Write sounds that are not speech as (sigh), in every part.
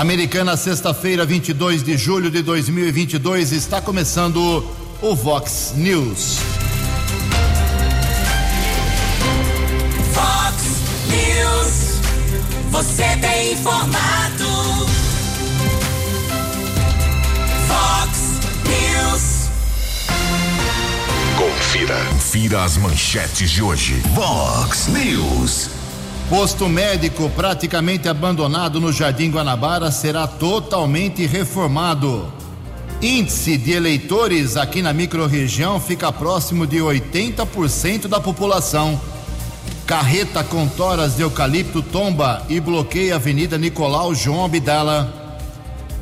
Americana, sexta-feira, 22 de julho de 2022, está começando o Vox News. Vox News. Você tem informado. Vox News. Confira. Confira as manchetes de hoje. Vox News. Posto médico praticamente abandonado no Jardim Guanabara será totalmente reformado. Índice de eleitores aqui na microrregião fica próximo de 80% da população. Carreta com toras de eucalipto tomba e bloqueia a Avenida Nicolau João Abdala.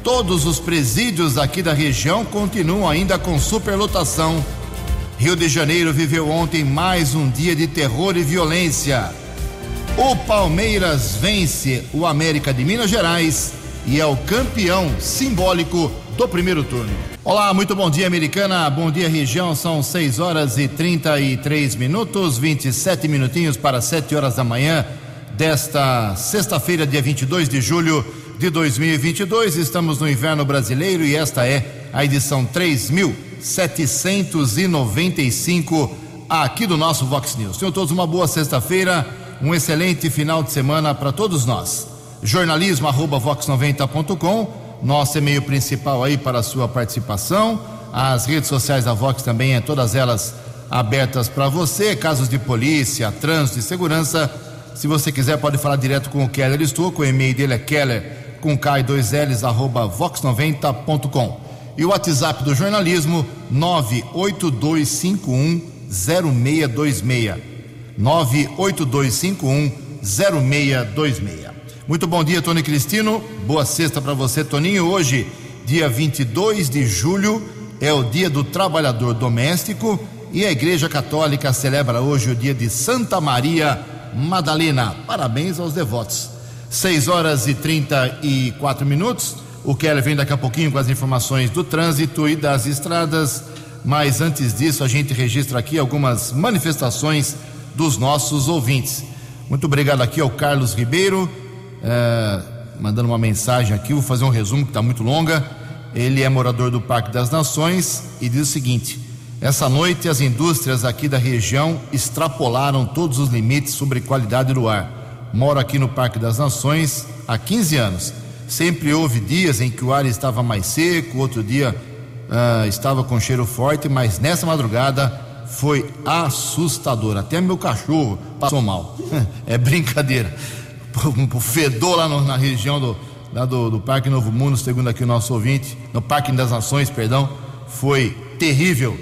Todos os presídios aqui da região continuam ainda com superlotação. Rio de Janeiro viveu ontem mais um dia de terror e violência. O Palmeiras vence o América de Minas Gerais e é o campeão simbólico do primeiro turno. Olá, muito bom dia, americana. Bom dia, região. São 6 horas e 33 minutos, 27 minutinhos para 7 horas da manhã desta sexta-feira, dia 22 de julho de 2022. Estamos no inverno brasileiro e esta é a edição 3795 aqui do nosso Vox News. Tenham todos uma boa sexta-feira, um excelente final de semana para todos nós. Jornalismo arroba vox90.com, nosso e-mail principal aí para a sua participação. As redes sociais da Vox também, é todas elas abertas para você. Casos de polícia, trânsito e segurança. Se você quiser, pode falar direto com o Keller Estouco. O e-mail dele é keller com K e dois L's, arroba vox90.com. E o WhatsApp do jornalismo, 982510626. 982510626. Muito bom dia, Tony Cristino. Boa sexta para você, Toninho. Hoje, dia 22 de julho, é o dia do trabalhador doméstico e a Igreja Católica celebra hoje o dia de Santa Maria Madalena. Parabéns aos devotos. 6 horas e 34 minutos. O Keller vem daqui a pouquinho com as informações do trânsito e das estradas. Mas antes disso, a gente registra aqui algumas manifestações dos nossos ouvintes. Muito obrigado aqui ao Carlos Ribeiro, é, mandando uma mensagem aqui. Vou fazer um resumo que está muito longa. Ele é morador do Parque das Nações e diz o seguinte: essa noite as indústrias aqui da região extrapolaram todos os limites sobre qualidade do ar. Moro aqui no Parque das Nações há 15 anos. Sempre houve dias em que o ar estava mais seco, outro dia uh, estava com cheiro forte, mas nessa madrugada foi assustador. Até meu cachorro passou mal. (laughs) é brincadeira. O fedor lá no, na região do, lá do, do Parque Novo Mundo, segundo aqui o nosso ouvinte, no Parque das Nações, perdão, foi terrível.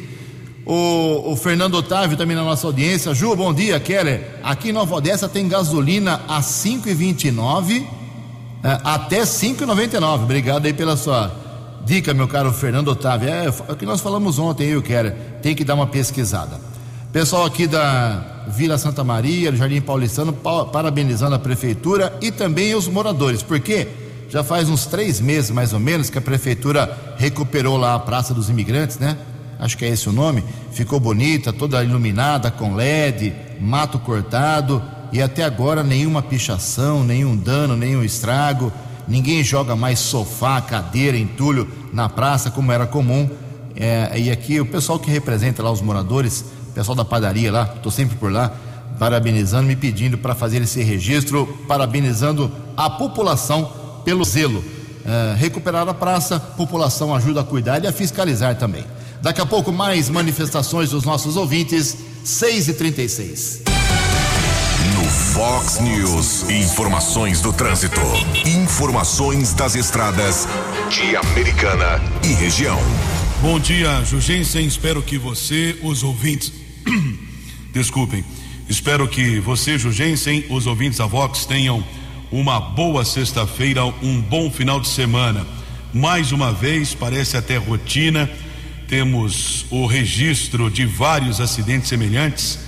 O, o, Fernando Otávio também na nossa audiência. Ju, bom dia, Keller. Aqui em Nova Odessa tem gasolina a 5,29 é, até 5,99. Obrigado aí pela sua dica, meu caro Fernando Otávio. É, é o que nós falamos ontem, eu quero. Tem que dar uma pesquisada. Pessoal aqui da Vila Santa Maria, do Jardim Paulistano, parabenizando a prefeitura e também os moradores, porque já faz uns três meses mais ou menos que a prefeitura recuperou lá a Praça dos Imigrantes, né? Acho que é esse o nome. Ficou bonita, toda iluminada com LED, mato cortado e até agora nenhuma pichação, nenhum dano, nenhum estrago. Ninguém joga mais sofá, cadeira, entulho na praça como era comum. É, e aqui o pessoal que representa lá os moradores, o pessoal da padaria lá, estou sempre por lá, parabenizando, me pedindo para fazer esse registro, parabenizando a população pelo zelo. É, recuperar a praça, população ajuda a cuidar e a fiscalizar também. Daqui a pouco mais manifestações dos nossos ouvintes, 6 36 no Fox News, informações do trânsito, informações das estradas de Americana e região. Bom dia, Jugensen. Espero que você, os ouvintes, (clears throat) desculpem, espero que você, Jugensen, os ouvintes da Vox tenham uma boa sexta-feira, um bom final de semana. Mais uma vez, parece até rotina, temos o registro de vários acidentes semelhantes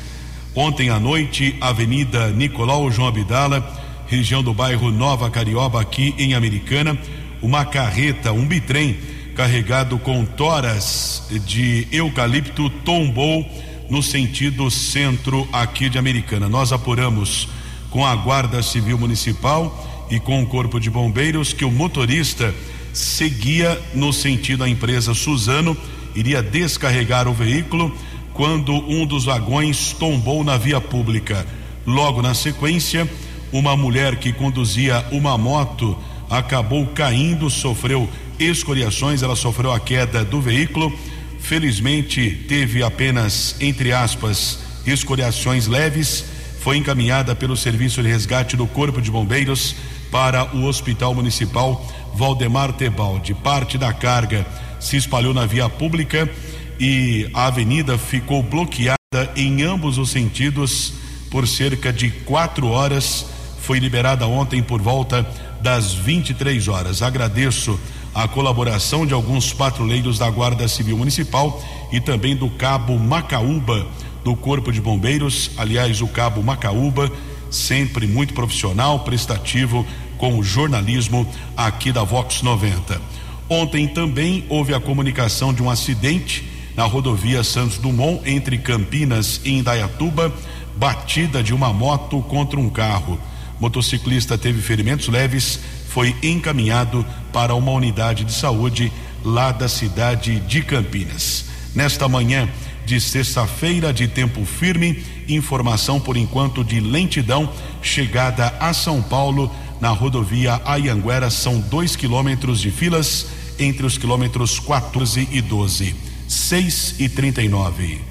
Ontem à noite, Avenida Nicolau João Abdala, região do bairro Nova Carioba, aqui em Americana, uma carreta, um bitrem carregado com toras de eucalipto tombou no sentido centro aqui de Americana. Nós apuramos com a Guarda Civil Municipal e com o Corpo de Bombeiros que o motorista seguia no sentido da empresa Suzano, iria descarregar o veículo quando um dos vagões tombou na via pública. Logo na sequência, uma mulher que conduzia uma moto acabou caindo, sofreu escoriações, ela sofreu a queda do veículo. Felizmente, teve apenas, entre aspas, escoriações leves. Foi encaminhada pelo Serviço de Resgate do Corpo de Bombeiros para o Hospital Municipal Valdemar Tebaldi. Parte da carga se espalhou na via pública e a avenida ficou bloqueada em ambos os sentidos por cerca de quatro horas. Foi liberada ontem por volta das 23 horas. Agradeço a colaboração de alguns patrulheiros da Guarda Civil Municipal e também do Cabo Macaúba do Corpo de Bombeiros. Aliás, o Cabo Macaúba, sempre muito profissional, prestativo com o jornalismo aqui da Vox 90. Ontem também houve a comunicação de um acidente na rodovia Santos Dumont entre Campinas e Indaiatuba, batida de uma moto contra um carro. Motociclista teve ferimentos leves, foi encaminhado para uma unidade de saúde lá da cidade de Campinas. Nesta manhã de sexta-feira de tempo firme, informação por enquanto de lentidão chegada a São Paulo na rodovia Ayanguera são dois quilômetros de filas entre os quilômetros 14 e 12. 6 e 39.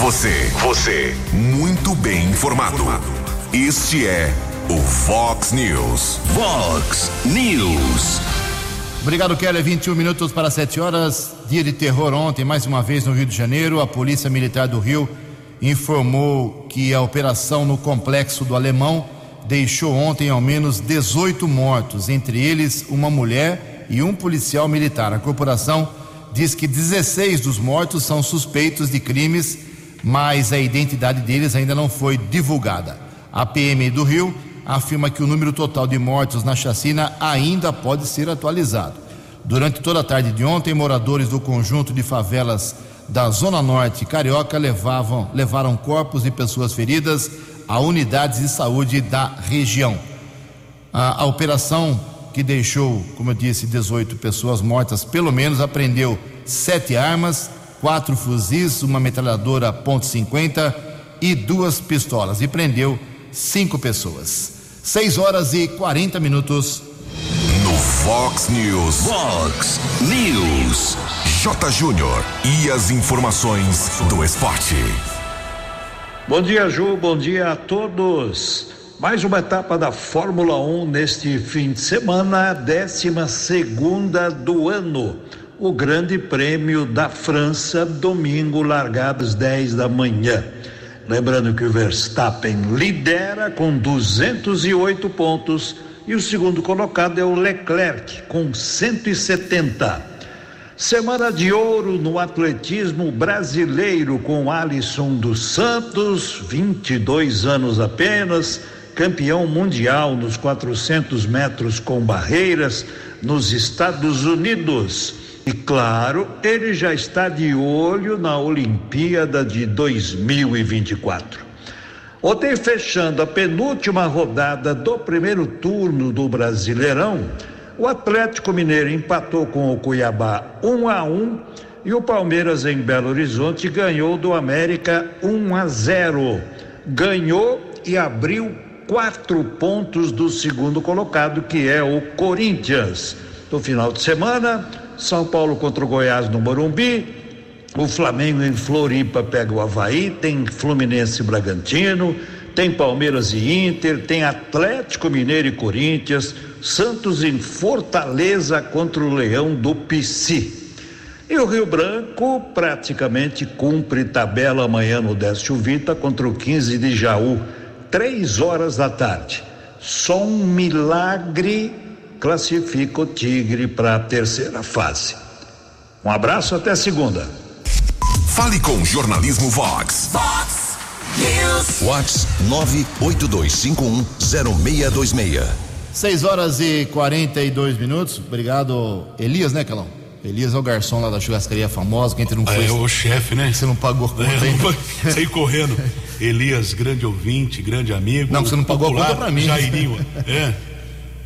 Você, você, muito bem informado. Este é o Fox News. Fox News. Obrigado, Kelly. 21 minutos para 7 horas. Dia de terror ontem, mais uma vez no Rio de Janeiro. A Polícia Militar do Rio informou que a operação no complexo do Alemão deixou ontem ao menos 18 mortos, entre eles uma mulher e um policial militar. A corporação diz que 16 dos mortos são suspeitos de crimes, mas a identidade deles ainda não foi divulgada. A PM do Rio afirma que o número total de mortos na chacina ainda pode ser atualizado. Durante toda a tarde de ontem, moradores do conjunto de favelas da Zona Norte Carioca levavam, levaram corpos de pessoas feridas a unidades de saúde da região. A, a operação que deixou, como eu disse, 18 pessoas mortas, pelo menos apreendeu sete armas, quatro fuzis, uma metralhadora .50 e duas pistolas e prendeu cinco pessoas. 6 horas e 40 minutos. No Fox News. Fox News. J. Júnior. E as informações do esporte. Bom dia, Ju. Bom dia a todos. Mais uma etapa da Fórmula 1 neste fim de semana, décima segunda do ano. O Grande Prêmio da França, domingo, largadas 10 da manhã. Lembrando que o Verstappen lidera com 208 pontos e o segundo colocado é o Leclerc com 170. Semana de ouro no atletismo brasileiro com Alisson dos Santos, 22 anos apenas, campeão mundial nos 400 metros com barreiras nos Estados Unidos. E claro, ele já está de olho na Olimpíada de 2024. Ontem, fechando a penúltima rodada do primeiro turno do Brasileirão, o Atlético Mineiro empatou com o Cuiabá 1 a 1 e o Palmeiras em Belo Horizonte ganhou do América 1 a 0. Ganhou e abriu quatro pontos do segundo colocado, que é o Corinthians. No final de semana, São Paulo contra o Goiás no Morumbi, o Flamengo em Floripa pega o Havaí, tem Fluminense e Bragantino, tem Palmeiras e Inter, tem Atlético Mineiro e Corinthians, Santos em Fortaleza contra o Leão do Pici. E o Rio Branco praticamente cumpre tabela amanhã no Décio Vita contra o 15 de Jaú, três horas da tarde. Só um milagre classifica o Tigre para a terceira fase. Um abraço, até segunda. Fale com Jornalismo Vox. Fox News. Vox 982510626. 6 horas e 42 minutos. Obrigado, Elias, né, Calão? Elias é o garçom lá da churrascaria famosa, que a gente não Ah, foi. é o chefe, né? Você não pagou a conta É, foi- Saí correndo. Elias, grande ouvinte, grande amigo. Não, você não pagou a popular, conta pra mim. Jairinho. É.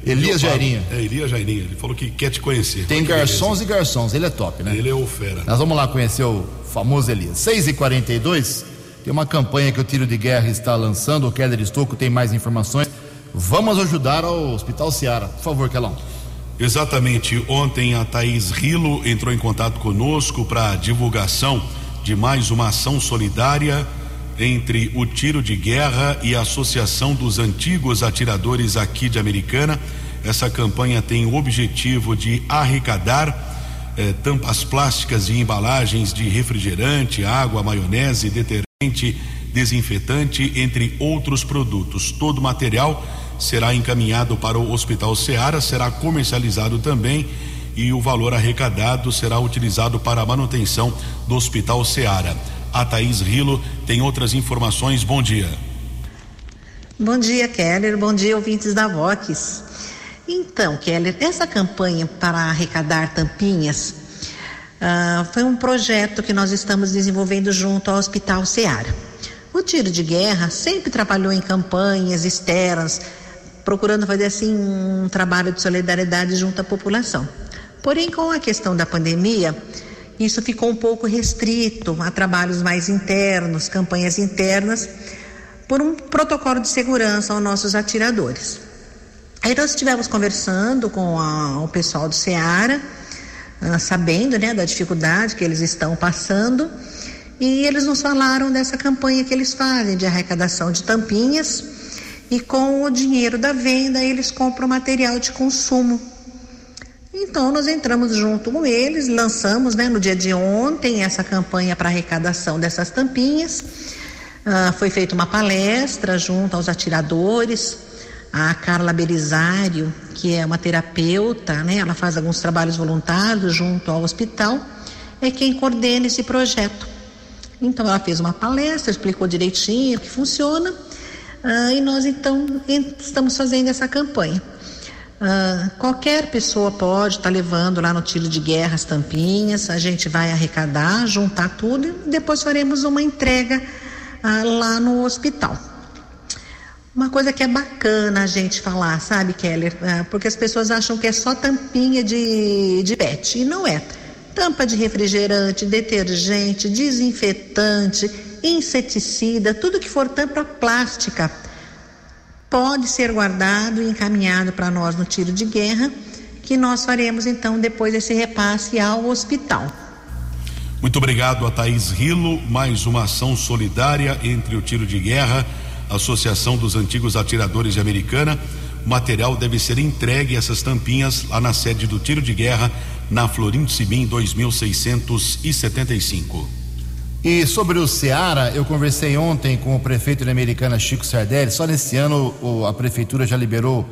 Elias Jairinha. É, Elias Jairinha. Ele falou que quer te conhecer. Tem garçons e garçons, ele é top, né? Ele é o fera. Nós vamos lá conhecer o famoso Elias. 6 e 42 tem uma campanha que o Tiro de Guerra está lançando, o Keller Estocco tem mais informações. Vamos ajudar ao Hospital Seara. Por favor, Kelão. Exatamente. Ontem a Thaís Rilo entrou em contato conosco para divulgação de mais uma ação solidária entre o Tiro de Guerra e a Associação dos Antigos Atiradores aqui de Americana. Essa campanha tem o objetivo de arrecadar eh, tampas plásticas e embalagens de refrigerante, água, maionese, detergente, desinfetante, entre outros produtos. Todo material será encaminhado para o Hospital Seara, será comercializado também e o valor arrecadado será utilizado para a manutenção do Hospital Seara. A Thaís Rilo tem outras informações. Bom dia. Bom dia, Keller. Bom dia, ouvintes da Vox. Então, Keller, essa campanha para arrecadar tampinhas uh, foi um projeto que nós estamos desenvolvendo junto ao Hospital Seara. O tiro de guerra sempre trabalhou em campanhas externas, procurando fazer assim um trabalho de solidariedade junto à população. Porém, com a questão da pandemia, isso ficou um pouco restrito a trabalhos mais internos, campanhas internas, por um protocolo de segurança aos nossos atiradores. Aí nós estivemos conversando com a, o pessoal do Ceará, ah, sabendo né, da dificuldade que eles estão passando, e eles nos falaram dessa campanha que eles fazem de arrecadação de tampinhas, e com o dinheiro da venda eles compram material de consumo então nós entramos junto com eles, lançamos né, no dia de ontem essa campanha para arrecadação dessas tampinhas. Uh, foi feita uma palestra junto aos atiradores. A Carla Belisário, que é uma terapeuta, né, ela faz alguns trabalhos voluntários junto ao hospital, é quem coordena esse projeto. Então ela fez uma palestra, explicou direitinho o que funciona, uh, e nós então estamos fazendo essa campanha. Uh, qualquer pessoa pode estar tá levando lá no tiro de guerra as tampinhas, a gente vai arrecadar, juntar tudo e depois faremos uma entrega uh, lá no hospital. Uma coisa que é bacana a gente falar, sabe, Keller? Uh, porque as pessoas acham que é só tampinha de, de PET, e não é. Tampa de refrigerante, detergente, desinfetante, inseticida, tudo que for tampa plástica pode ser guardado e encaminhado para nós no tiro de guerra, que nós faremos então depois esse repasse ao hospital. Muito obrigado a Thaís Rilo, mais uma ação solidária entre o tiro de guerra, Associação dos Antigos Atiradores de Americana. O material deve ser entregue essas tampinhas lá na sede do tiro de guerra, na Florindo Sibim 2675. E sobre o Ceará, eu conversei ontem com o prefeito de Americana, Chico Sardelli. Só nesse ano a prefeitura já liberou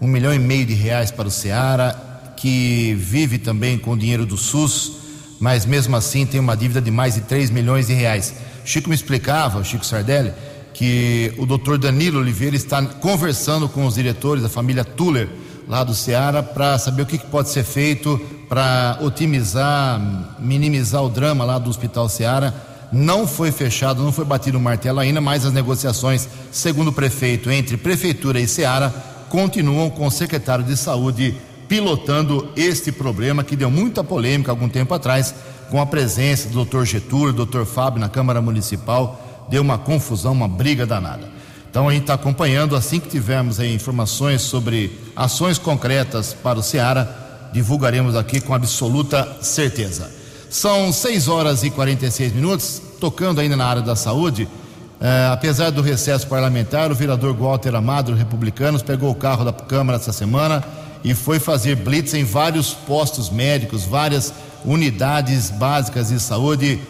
um milhão e meio de reais para o Ceará, que vive também com o dinheiro do SUS, mas mesmo assim tem uma dívida de mais de 3 milhões de reais. Chico me explicava, Chico Sardelli, que o doutor Danilo Oliveira está conversando com os diretores da família Tuller lá do Ceará para saber o que, que pode ser feito para otimizar, minimizar o drama lá do Hospital Ceará não foi fechado, não foi batido o martelo ainda, mas as negociações, segundo o prefeito, entre prefeitura e Ceará, continuam com o secretário de saúde pilotando este problema que deu muita polêmica algum tempo atrás, com a presença do Dr. Getúlio, Dr. Fábio na Câmara Municipal, deu uma confusão, uma briga danada. Então a gente está acompanhando, assim que tivermos informações sobre ações concretas para o Ceará, divulgaremos aqui com absoluta certeza. São 6 horas e 46 minutos, tocando ainda na área da saúde. É, apesar do recesso parlamentar, o vereador Walter Amado, republicanos, pegou o carro da Câmara essa semana e foi fazer blitz em vários postos médicos, várias unidades básicas de saúde.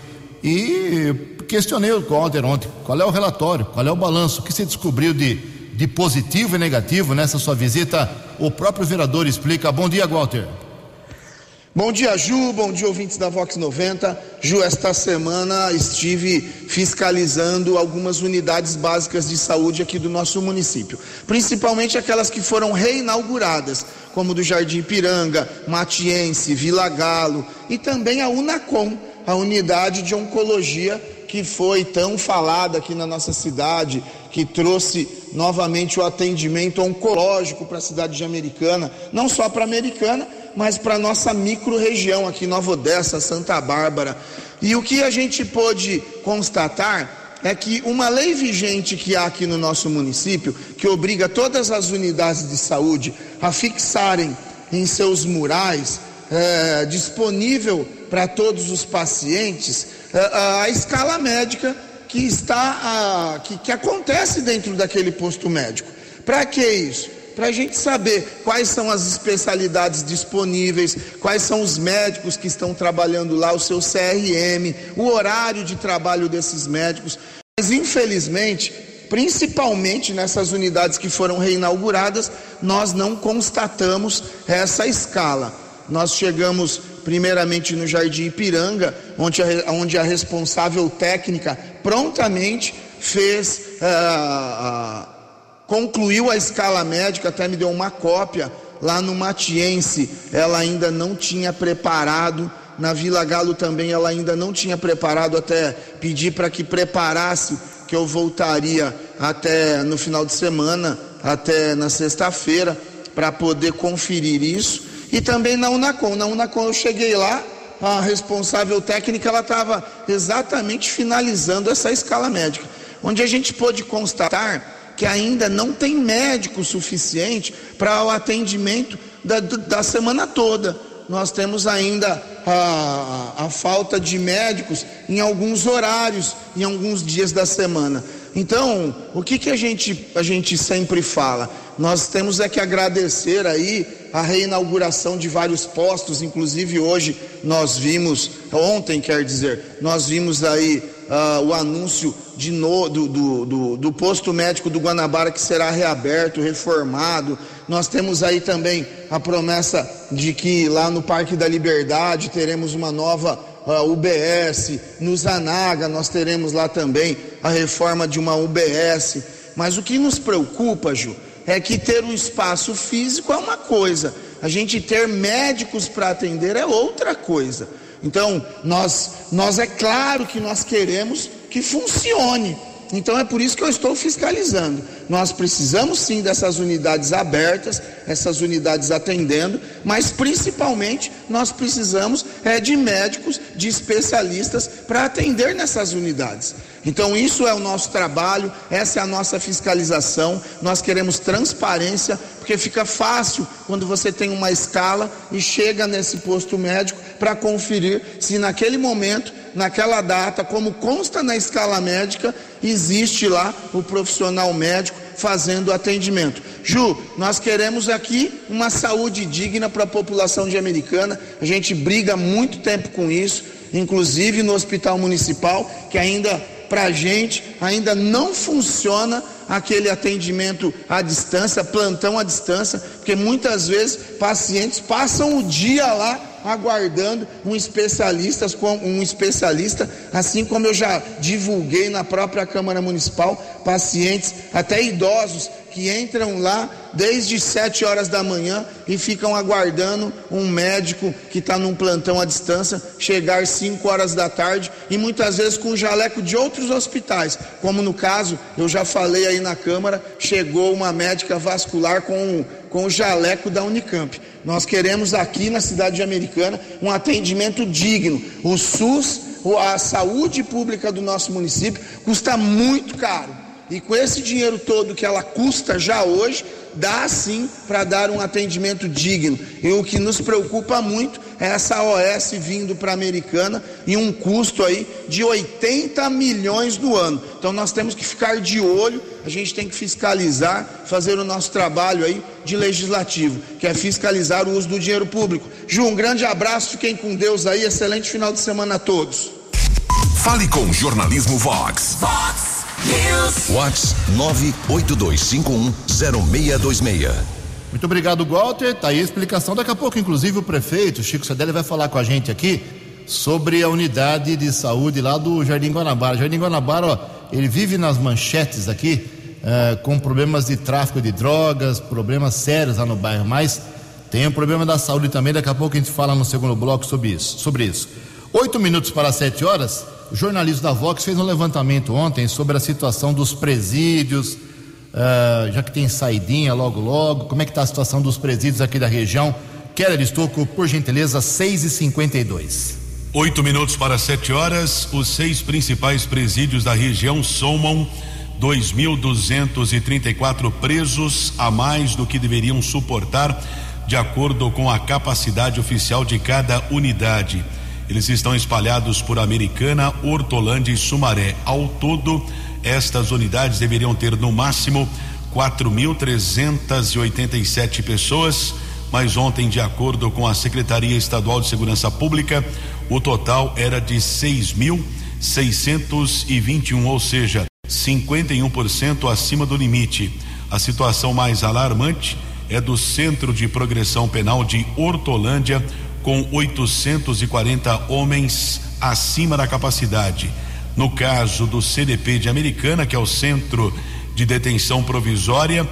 E questionei o Walter ontem: qual é o relatório, qual é o balanço, o que se descobriu de, de positivo e negativo nessa sua visita? O próprio vereador explica. Bom dia, Walter. Bom dia, Ju. Bom dia, ouvintes da Vox 90. Ju, esta semana estive fiscalizando algumas unidades básicas de saúde aqui do nosso município, principalmente aquelas que foram reinauguradas, como do Jardim Piranga, Matiense, Vila Galo e também a Unacom, a unidade de oncologia que foi tão falada aqui na nossa cidade, que trouxe novamente o atendimento oncológico para a cidade de Americana, não só para Americana, mas para nossa micro-região aqui, Nova Odessa, Santa Bárbara. E o que a gente pôde constatar é que uma lei vigente que há aqui no nosso município, que obriga todas as unidades de saúde a fixarem em seus murais, é, disponível para todos os pacientes, é, a escala médica que está, a, que, que acontece dentro daquele posto médico. Para que isso? Para a gente saber quais são as especialidades disponíveis, quais são os médicos que estão trabalhando lá, o seu CRM, o horário de trabalho desses médicos. Mas infelizmente, principalmente nessas unidades que foram reinauguradas, nós não constatamos essa escala. Nós chegamos primeiramente no Jardim Ipiranga, onde a, onde a responsável técnica prontamente fez. Uh, uh, concluiu a escala médica, até me deu uma cópia lá no Matiense, ela ainda não tinha preparado, na Vila Galo também ela ainda não tinha preparado, até pedir para que preparasse, que eu voltaria até no final de semana, até na sexta-feira, para poder conferir isso. E também na Unacom, na Unacom eu cheguei lá, a responsável técnica ela estava exatamente finalizando essa escala médica, onde a gente pôde constatar que ainda não tem médico suficiente para o atendimento da, da semana toda. Nós temos ainda a, a, falta de médicos em alguns horários, em alguns dias da semana. Então, o que, que a, gente, a gente sempre fala? Nós temos é que agradecer aí a reinauguração de vários postos, inclusive hoje nós vimos, ontem quer dizer, nós vimos aí uh, o anúncio de no, do, do, do, do, posto médico do Guanabara que será reaberto, reformado. Nós temos aí também a promessa de que lá no Parque da Liberdade teremos uma nova uh, UBS. No Zanaga nós teremos lá também a reforma de uma UBS. Mas o que nos preocupa, Ju, é que ter um espaço físico é uma coisa, a gente ter médicos para atender é outra coisa. Então, nós, nós é claro que nós queremos que funcione. Então é por isso que eu estou fiscalizando. Nós precisamos sim dessas unidades abertas, essas unidades atendendo, mas principalmente nós precisamos é, de médicos, de especialistas para atender nessas unidades. Então, isso é o nosso trabalho, essa é a nossa fiscalização. Nós queremos transparência, porque fica fácil quando você tem uma escala e chega nesse posto médico para conferir se naquele momento, naquela data, como consta na escala médica, existe lá o profissional médico fazendo atendimento. Ju, nós queremos aqui uma saúde digna para a população de Americana. A gente briga muito tempo com isso, inclusive no hospital municipal, que ainda para a gente ainda não funciona aquele atendimento à distância, plantão à distância, porque muitas vezes pacientes passam o dia lá aguardando um especialista, um especialista, assim como eu já divulguei na própria Câmara Municipal, pacientes até idosos que entram lá desde sete horas da manhã e ficam aguardando um médico que está num plantão à distância chegar cinco horas da tarde e muitas vezes com o jaleco de outros hospitais, como no caso, eu já falei aí na Câmara, chegou uma médica vascular com, com o jaleco da Unicamp. Nós queremos aqui na cidade americana um atendimento digno. O SUS, a saúde pública do nosso município, custa muito caro e com esse dinheiro todo que ela custa já hoje, dá sim para dar um atendimento digno. E o que nos preocupa muito é essa OS vindo para a Americana em um custo aí de 80 milhões no ano. Então nós temos que ficar de olho, a gente tem que fiscalizar, fazer o nosso trabalho aí de legislativo, que é fiscalizar o uso do dinheiro público. Ju, um grande abraço, fiquem com Deus aí, excelente final de semana a todos. Fale com Jornalismo Vox. Vox News. Vox 982510626. Muito obrigado, Walter. Tá aí a explicação. Daqui a pouco, inclusive, o prefeito, Chico Sadelli, vai falar com a gente aqui sobre a unidade de saúde lá do Jardim Guanabara. Jardim Guanabara, ó, ele vive nas manchetes aqui, uh, com problemas de tráfico de drogas, problemas sérios lá no bairro, mas tem o problema da saúde também. Daqui a pouco a gente fala no segundo bloco sobre isso. Sobre isso. Oito minutos para sete horas. O jornalista da Vox fez um levantamento ontem sobre a situação dos presídios, uh, já que tem saidinha logo logo, como é que está a situação dos presídios aqui da região? Keller Estocco, por gentileza, 6 e 52 Oito minutos para sete horas, os seis principais presídios da região somam 2.234 presos a mais do que deveriam suportar, de acordo com a capacidade oficial de cada unidade. Eles estão espalhados por Americana, Hortolândia e Sumaré. Ao todo, estas unidades deveriam ter no máximo 4.387 pessoas, mas ontem, de acordo com a Secretaria Estadual de Segurança Pública, o total era de 6.621, ou seja, 51% acima do limite. A situação mais alarmante é do Centro de Progressão Penal de Hortolândia, com 840 homens acima da capacidade. No caso do CDP de Americana, que é o Centro de Detenção Provisória,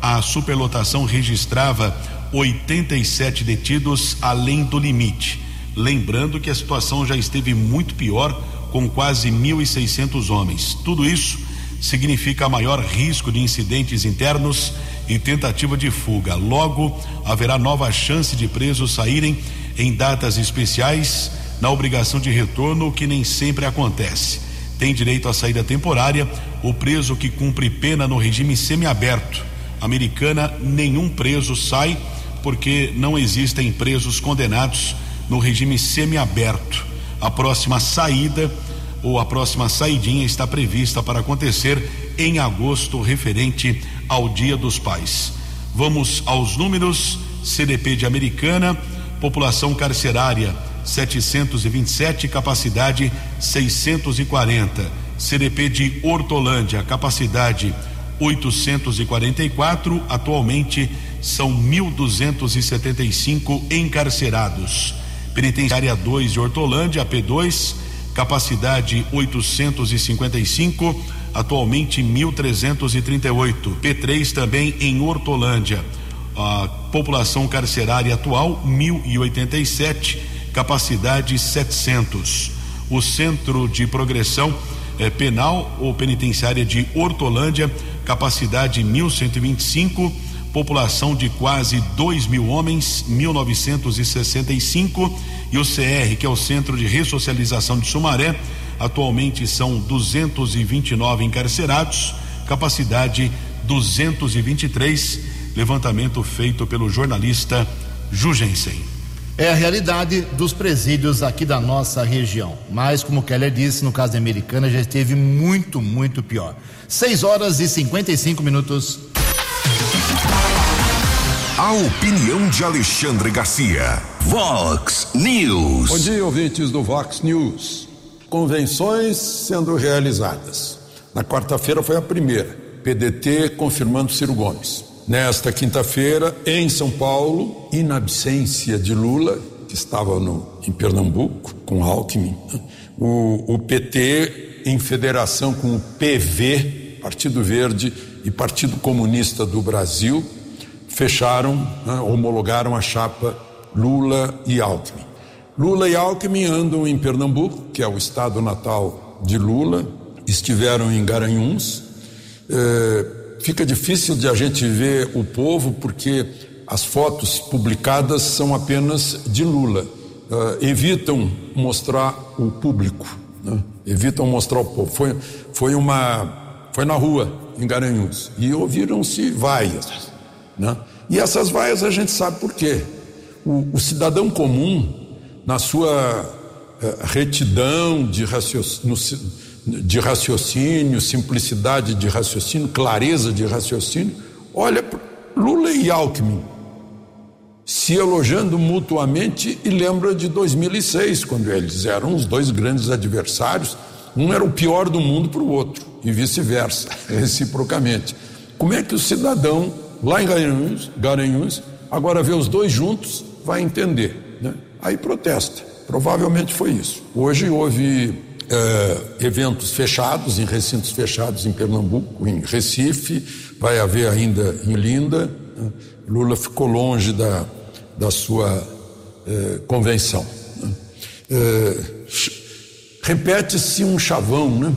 a superlotação registrava 87 detidos além do limite. Lembrando que a situação já esteve muito pior com quase 1.600 homens. Tudo isso significa maior risco de incidentes internos e tentativa de fuga. Logo, haverá nova chance de presos saírem em datas especiais na obrigação de retorno, o que nem sempre acontece. Tem direito à saída temporária o preso que cumpre pena no regime semiaberto. Americana, nenhum preso sai porque não existem presos condenados no regime semiaberto. A próxima saída ou a próxima saidinha está prevista para acontecer em agosto, referente ao Dia dos Pais. Vamos aos números: CDP de Americana, população carcerária 727, capacidade 640. CDP de Hortolândia, capacidade 844, atualmente são 1.275 encarcerados. Penitenciária 2 de Hortolândia, P2, capacidade 855, atualmente 1.338. P3 também em Hortolândia. A população carcerária atual 1.087, capacidade 700. O Centro de Progressão eh, Penal ou Penitenciária de Hortolândia, capacidade 1.125 população de quase 2 mil homens, 1965, e o CR, que é o Centro de Ressocialização de Sumaré, atualmente são 229 encarcerados, capacidade 223, levantamento feito pelo jornalista Jugensen. É a realidade dos presídios aqui da nossa região. Mas, como o Keller disse, no caso da Americana já esteve muito, muito pior. 6 horas e 55 minutos. A opinião de Alexandre Garcia. Vox News. Bom dia, ouvintes do Vox News. Convenções sendo realizadas. Na quarta-feira foi a primeira. PDT confirmando Ciro Gomes. Nesta quinta-feira, em São Paulo, in absência de Lula, que estava no, em Pernambuco, com Alckmin, o, o PT, em federação com o PV, Partido Verde e Partido Comunista do Brasil, fecharam, né, homologaram a chapa Lula e Alckmin. Lula e Alckmin andam em Pernambuco, que é o estado natal de Lula, estiveram em Garanhuns. É, fica difícil de a gente ver o povo porque as fotos publicadas são apenas de Lula. É, evitam mostrar o público, né? evitam mostrar o povo. Foi, foi uma, foi na rua em Garanhuns e ouviram-se vaias. Né? E essas vaias a gente sabe por quê. O, o cidadão comum, na sua uh, retidão de raciocínio, de raciocínio, simplicidade de raciocínio, clareza de raciocínio, olha Lula e Alckmin se elogiando mutuamente e lembra de 2006, quando eles eram os dois grandes adversários. Um era o pior do mundo para o outro e vice-versa, (laughs) reciprocamente. Como é que o cidadão lá em Garanhuns, Garanhuns, agora vê os dois juntos, vai entender. Né? Aí protesta. Provavelmente foi isso. Hoje houve é, eventos fechados, em recintos fechados em Pernambuco, em Recife, vai haver ainda em Linda. Né? Lula ficou longe da, da sua é, convenção. É, repete-se um chavão, né?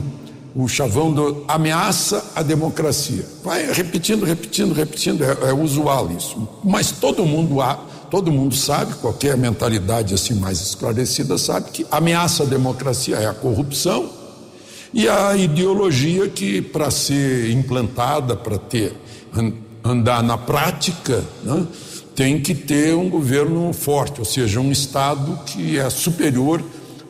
O chavão do ameaça à democracia. Vai repetindo, repetindo, repetindo, é, é usual isso. Mas todo mundo há, todo mundo sabe, qualquer mentalidade assim mais esclarecida sabe que ameaça à democracia é a corrupção e a ideologia que para ser implantada, para ter andar na prática, né, tem que ter um governo forte, ou seja, um estado que é superior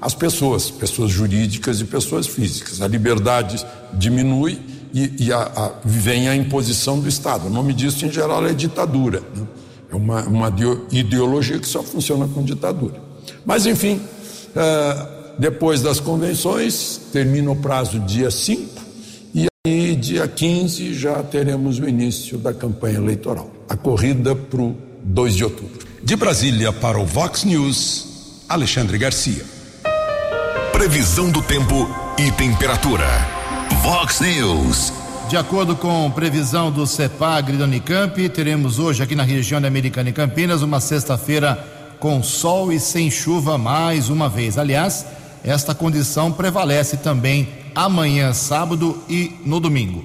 as pessoas, pessoas jurídicas e pessoas físicas. A liberdade diminui e, e a, a, vem a imposição do Estado. O nome disso, em geral, é ditadura. Né? É uma, uma, ideologia que só funciona com ditadura. Mas, enfim, uh, depois das convenções, termina o prazo dia 5 e aí, dia 15, já teremos o início da campanha eleitoral. A corrida para o 2 de outubro. De Brasília para o Vox News, Alexandre Garcia. Previsão do tempo e temperatura. Vox News. De acordo com previsão do CEPAGRI da Unicamp, teremos hoje aqui na região da Americana e Campinas uma sexta-feira com sol e sem chuva mais uma vez. Aliás, esta condição prevalece também amanhã, sábado e no domingo.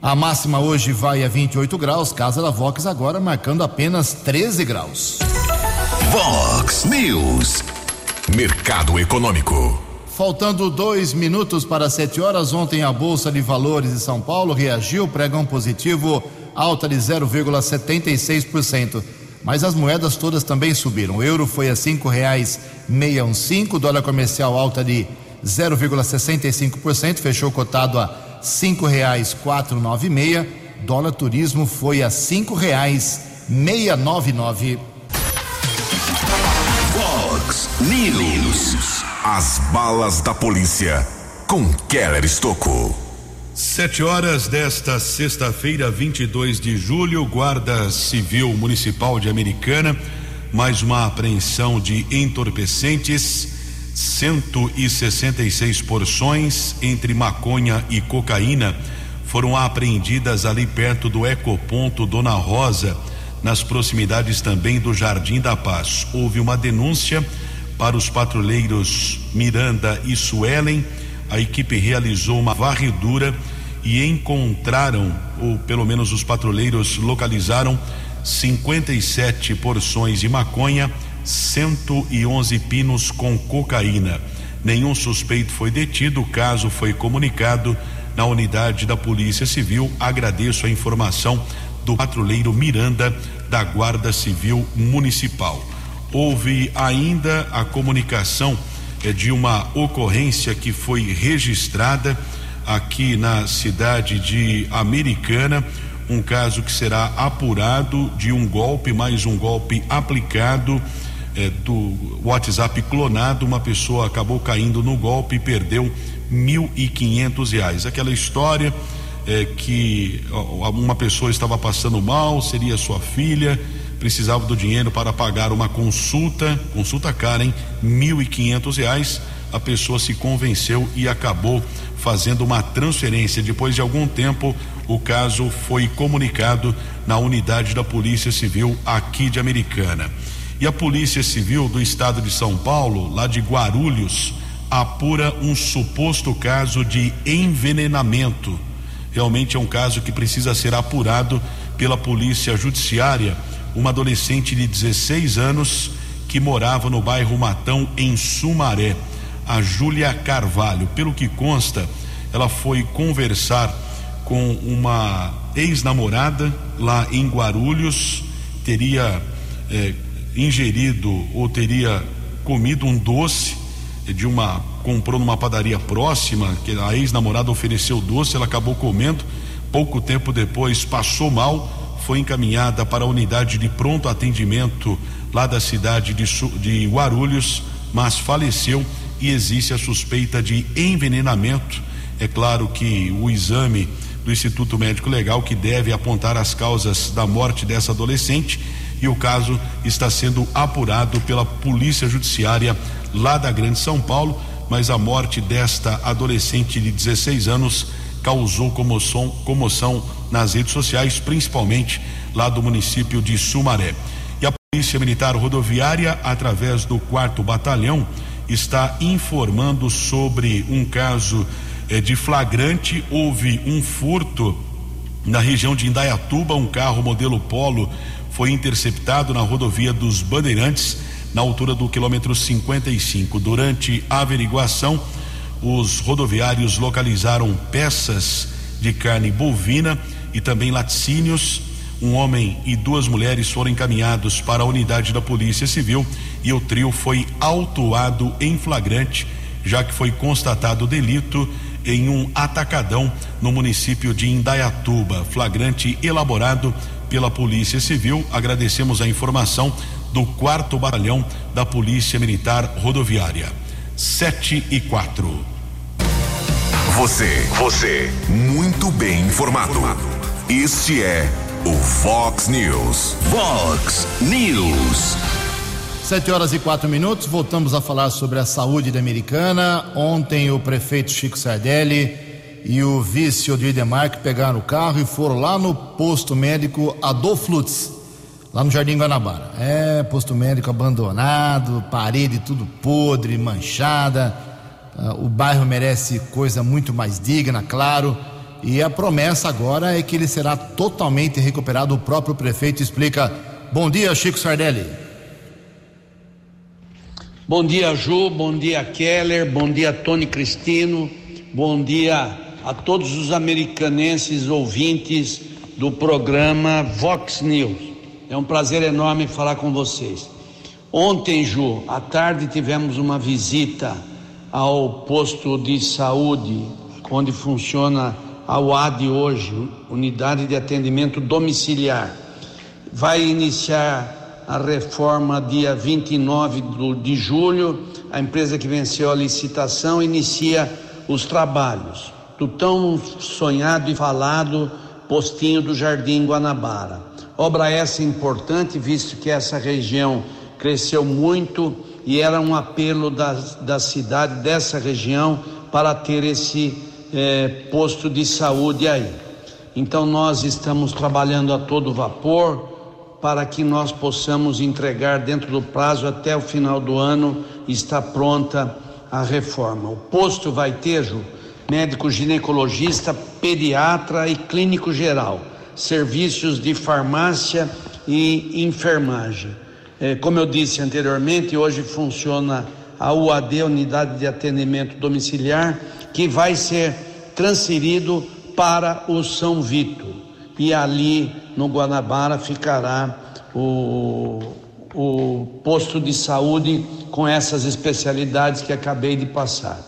A máxima hoje vai a 28 graus, Casa da Vox agora marcando apenas 13 graus. Vox News. Mercado Econômico. Faltando dois minutos para sete horas, ontem a Bolsa de Valores de São Paulo reagiu, pregão positivo, alta de 0,76%. Mas as moedas todas também subiram. O euro foi a cinco reais meia um cinco, dólar comercial alta de 0,65%, fechou cotado a cinco reais quatro nove meia. Dólar turismo foi a cinco reais meia nove nove. Fox News. As balas da polícia com Keller Estocou. Sete horas desta sexta-feira, 22 de julho, Guarda Civil Municipal de Americana, mais uma apreensão de entorpecentes, 166 porções entre maconha e cocaína foram apreendidas ali perto do Ecoponto Dona Rosa, nas proximidades também do Jardim da Paz. Houve uma denúncia para os patrulheiros Miranda e Suelen. A equipe realizou uma varredura e encontraram, ou pelo menos os patrulheiros localizaram, 57 porções de maconha, 111 pinos com cocaína. Nenhum suspeito foi detido, o caso foi comunicado na unidade da Polícia Civil. Agradeço a informação do patrulheiro Miranda da Guarda Civil Municipal houve ainda a comunicação é, de uma ocorrência que foi registrada aqui na cidade de Americana, um caso que será apurado de um golpe, mais um golpe aplicado é, do WhatsApp clonado. Uma pessoa acabou caindo no golpe e perdeu mil e quinhentos reais. Aquela história é, que uma pessoa estava passando mal, seria sua filha precisava do dinheiro para pagar uma consulta, consulta cara, hein? Mil e quinhentos reais. A pessoa se convenceu e acabou fazendo uma transferência. Depois de algum tempo, o caso foi comunicado na unidade da Polícia Civil aqui de Americana. E a Polícia Civil do Estado de São Paulo, lá de Guarulhos, apura um suposto caso de envenenamento. Realmente é um caso que precisa ser apurado pela Polícia Judiciária uma adolescente de 16 anos que morava no bairro Matão, em Sumaré, a Júlia Carvalho. Pelo que consta, ela foi conversar com uma ex-namorada lá em Guarulhos, teria eh, ingerido ou teria comido um doce de uma comprou numa padaria próxima, que a ex-namorada ofereceu doce, ela acabou comendo. Pouco tempo depois passou mal, foi encaminhada para a unidade de pronto atendimento lá da cidade de, de Guarulhos, mas faleceu e existe a suspeita de envenenamento. É claro que o exame do Instituto Médico Legal que deve apontar as causas da morte dessa adolescente e o caso está sendo apurado pela Polícia Judiciária lá da Grande São Paulo, mas a morte desta adolescente de 16 anos causou comoção, comoção nas redes sociais, principalmente lá do município de Sumaré. E a Polícia Militar Rodoviária, através do quarto batalhão, está informando sobre um caso é, de flagrante houve um furto na região de Indaiatuba, um carro modelo Polo foi interceptado na rodovia dos Bandeirantes, na altura do quilômetro 55. Durante a averiguação, os rodoviários localizaram peças de carne bovina e também laticínios. Um homem e duas mulheres foram encaminhados para a unidade da Polícia Civil e o trio foi autuado em flagrante, já que foi constatado o delito em um atacadão no município de Indaiatuba. Flagrante elaborado pela Polícia Civil. Agradecemos a informação do quarto batalhão da Polícia Militar Rodoviária. 7 e 4. Você, você, muito bem informado. Este é o Fox News. Fox News. Sete horas e quatro minutos, voltamos a falar sobre a saúde da americana. Ontem o prefeito Chico Sardelli e o vice Odir Demarque pegaram o carro e foram lá no posto médico Adolfo Lutz, lá no Jardim Guanabara. É, posto médico abandonado, parede tudo podre, manchada. Uh, o bairro merece coisa muito mais digna, claro. E a promessa agora é que ele será totalmente recuperado. O próprio prefeito explica. Bom dia, Chico Sardelli. Bom dia, Ju, bom dia, Keller, bom dia, Tony Cristino, bom dia a todos os americanenses ouvintes do programa Vox News. É um prazer enorme falar com vocês. Ontem, Ju, à tarde tivemos uma visita ao posto de saúde, onde funciona a UAD hoje, Unidade de Atendimento Domiciliar. Vai iniciar a reforma dia 29 de julho. A empresa que venceu a licitação inicia os trabalhos do tão sonhado e falado postinho do Jardim Guanabara. Obra essa importante, visto que essa região cresceu muito e era um apelo da, da cidade, dessa região, para ter esse eh, posto de saúde aí. Então, nós estamos trabalhando a todo vapor para que nós possamos entregar dentro do prazo até o final do ano está pronta a reforma. O posto vai ter Ju, médico ginecologista, pediatra e clínico geral, serviços de farmácia e enfermagem. É, como eu disse anteriormente, hoje funciona a UAD, Unidade de Atendimento Domiciliar, que vai ser transferido para o São Vito. E ali no Guanabara ficará o, o posto de saúde com essas especialidades que acabei de passar.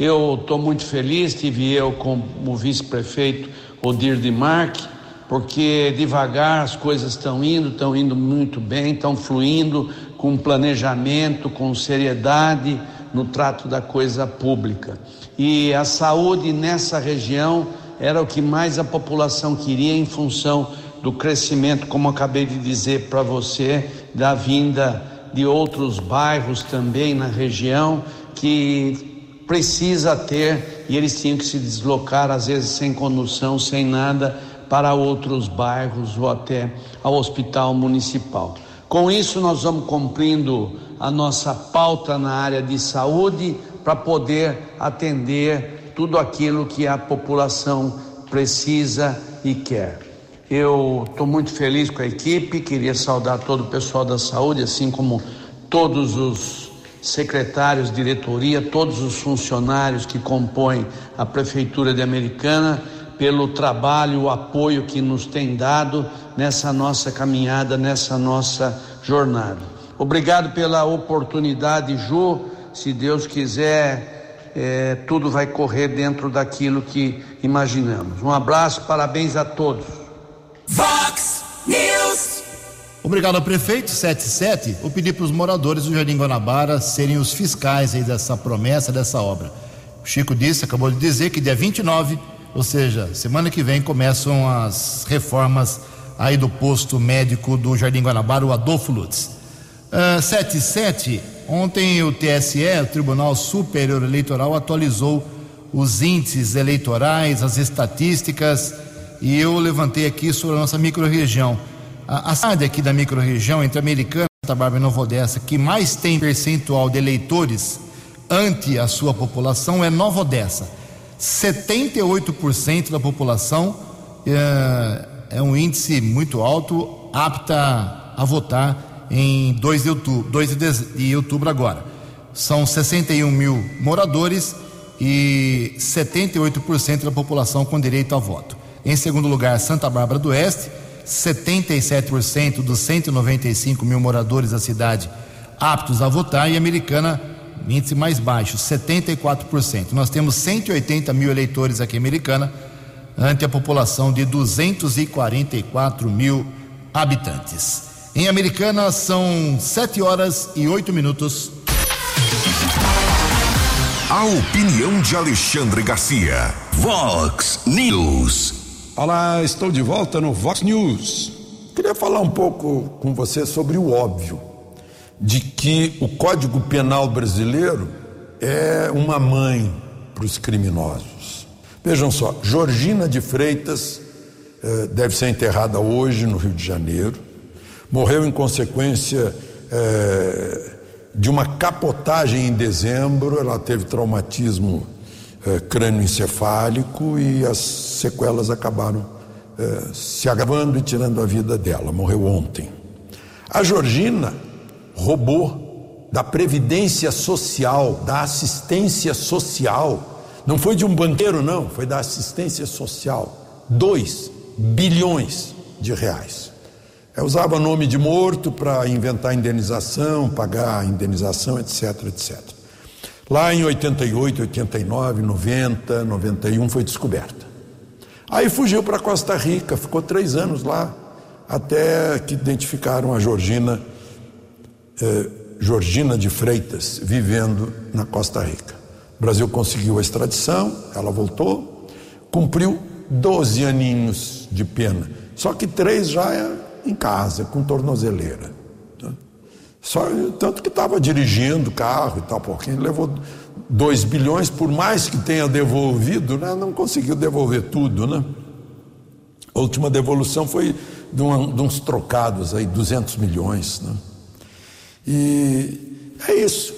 Eu estou muito feliz, tive eu como vice-prefeito Odir de Marque, porque devagar as coisas estão indo, estão indo muito bem, estão fluindo com planejamento, com seriedade no trato da coisa pública. E a saúde nessa região era o que mais a população queria em função do crescimento, como acabei de dizer para você, da vinda de outros bairros também na região que precisa ter e eles tinham que se deslocar às vezes sem condução, sem nada para outros bairros ou até ao hospital municipal. Com isso nós vamos cumprindo a nossa pauta na área de saúde para poder atender tudo aquilo que a população precisa e quer. Eu estou muito feliz com a equipe, queria saudar todo o pessoal da saúde, assim como todos os secretários, diretoria, todos os funcionários que compõem a Prefeitura de Americana, pelo trabalho, o apoio que nos tem dado nessa nossa caminhada, nessa nossa jornada. Obrigado pela oportunidade, Ju. Se Deus quiser, é, tudo vai correr dentro daquilo que imaginamos. Um abraço, parabéns a todos. Vox News. Obrigado ao prefeito 77. Eu pedi para os moradores do Jardim Guanabara serem os fiscais aí dessa promessa, dessa obra. O Chico disse, acabou de dizer que dia 29, ou seja, semana que vem, começam as reformas aí do posto médico do Jardim Guanabara, o Adolfo Lutz. Uh, 77. Ontem o TSE, o Tribunal Superior Eleitoral, atualizou os índices eleitorais, as estatísticas e eu levantei aqui sobre a nossa microrregião. A, a cidade aqui da microrregião, entre Americana, Santa Bárbara e Nova Odessa, que mais tem percentual de eleitores ante a sua população é Nova Odessa. 78% da população é, é, um índice muito alto, apta a votar em 2 de outubro, 2 de outubro agora. São 61 mil moradores e 78% da população com direito a voto. Em segundo lugar, Santa Bárbara do Oeste, 77% dos 195 mil moradores da cidade aptos a votar e Americana, índice mais baixo, 74%. Nós temos 180 mil eleitores aqui em Americana, ante a população de 244 mil habitantes. Em Americana são 7 horas e 8 minutos. A opinião de Alexandre Garcia. Vox News. Olá, estou de volta no Vox News. Queria falar um pouco com você sobre o óbvio de que o Código Penal brasileiro é uma mãe para os criminosos. Vejam só, Georgina de Freitas eh, deve ser enterrada hoje no Rio de Janeiro. Morreu em consequência eh, de uma capotagem em dezembro, ela teve traumatismo eh, crânioencefálico e as sequelas acabaram eh, se agravando e tirando a vida dela. Morreu ontem. A Georgina roubou da previdência social, da assistência social. Não foi de um banqueiro, não, foi da assistência social. Dois bilhões de reais. Eu usava nome de morto para inventar indenização, pagar indenização, etc, etc. Lá em 88, 89, 90, 91 foi descoberta. Aí fugiu para Costa Rica, ficou três anos lá, até que identificaram a Georgina, eh, Georgina de Freitas, vivendo na Costa Rica. O Brasil conseguiu a extradição, ela voltou, cumpriu 12 aninhos de pena. Só que três já é em casa, com tornozeleira. Né? Só, tanto que estava dirigindo carro e tal, porque levou 2 bilhões, por mais que tenha devolvido, né, não conseguiu devolver tudo, né? A última devolução foi de, uma, de uns trocados aí, 200 milhões, né? E é isso.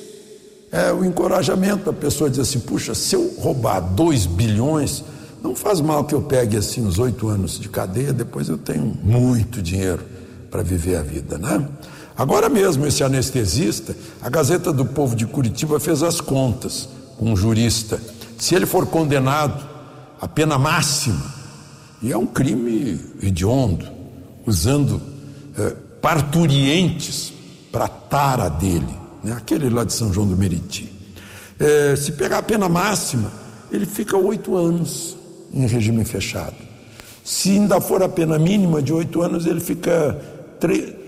É o encorajamento, a pessoa diz assim, puxa, se eu roubar 2 bilhões, não faz mal que eu pegue assim uns oito anos de cadeia, depois eu tenho muito dinheiro para viver a vida, né? Agora mesmo, esse anestesista, a Gazeta do Povo de Curitiba fez as contas com um jurista. Se ele for condenado à pena máxima, e é um crime hediondo, usando eh, parturientes para tara dele, né? aquele lá de São João do Meriti. Eh, se pegar a pena máxima, ele fica oito anos em regime fechado. Se ainda for a pena mínima de oito anos, ele fica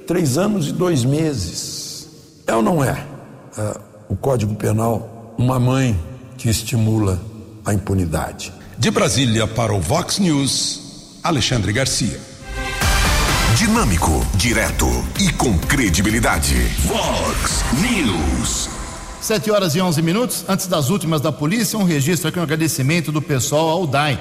três anos e dois meses. É ou não é uh, o Código Penal uma mãe que estimula a impunidade? De Brasília para o Vox News, Alexandre Garcia. Dinâmico, direto e com credibilidade. Vox News. Sete horas e onze minutos. Antes das últimas da polícia, um registro aqui, um agradecimento do pessoal ao DAI,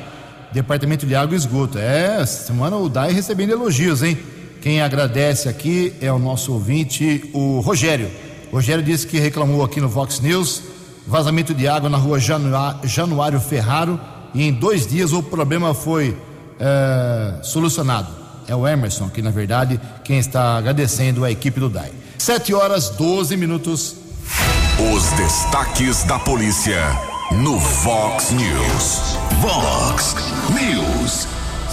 Departamento de Água e Esgoto. É, semana o DAI recebendo elogios, hein? Quem agradece aqui é o nosso ouvinte, o Rogério. O Rogério disse que reclamou aqui no Vox News vazamento de água na rua Januário Ferraro e em dois dias o problema foi é, solucionado. É o Emerson, que na verdade quem está agradecendo é a equipe do DAI. Sete horas 12 minutos. Os destaques da polícia no Vox News. Vox News.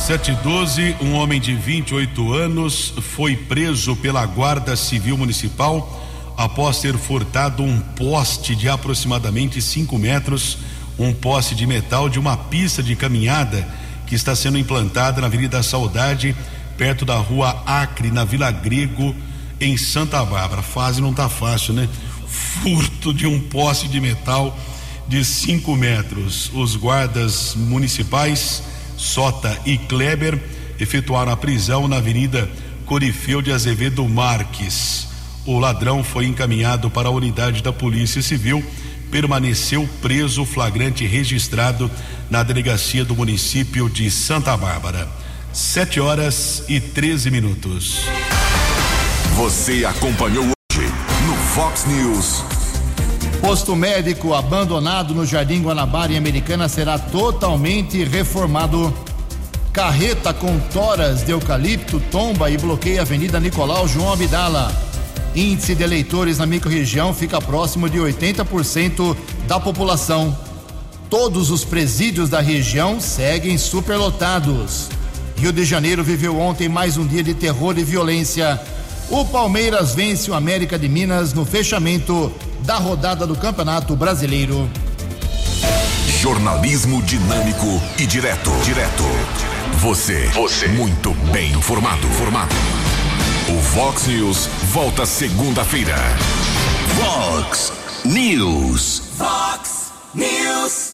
712, um homem de 28 anos foi preso pela Guarda Civil Municipal após ter furtado um poste de aproximadamente 5 metros, um poste de metal de uma pista de caminhada que está sendo implantada na Avenida Saudade, perto da rua Acre, na Vila Grego, em Santa Bárbara. Fase não está fácil, né? furto de um poste de metal de 5 metros. Os guardas municipais Sota e Kleber efetuaram a prisão na Avenida Corifeu de Azevedo Marques. O ladrão foi encaminhado para a unidade da Polícia Civil, permaneceu preso flagrante registrado na delegacia do município de Santa Bárbara. Sete horas e 13 minutos. Você acompanhou Fox News. Posto médico abandonado no Jardim Guanabara em Americana será totalmente reformado. Carreta com toras de eucalipto tomba e bloqueia a Avenida Nicolau João Abdala. Índice de eleitores na microrregião fica próximo de 80% da população. Todos os presídios da região seguem superlotados. Rio de Janeiro viveu ontem mais um dia de terror e violência. O Palmeiras vence o América de Minas no fechamento da rodada do Campeonato Brasileiro. Jornalismo dinâmico e direto. Direto. Você. Você. Muito bem informado. Formado. O Vox News volta segunda-feira. Vox News. Vox News.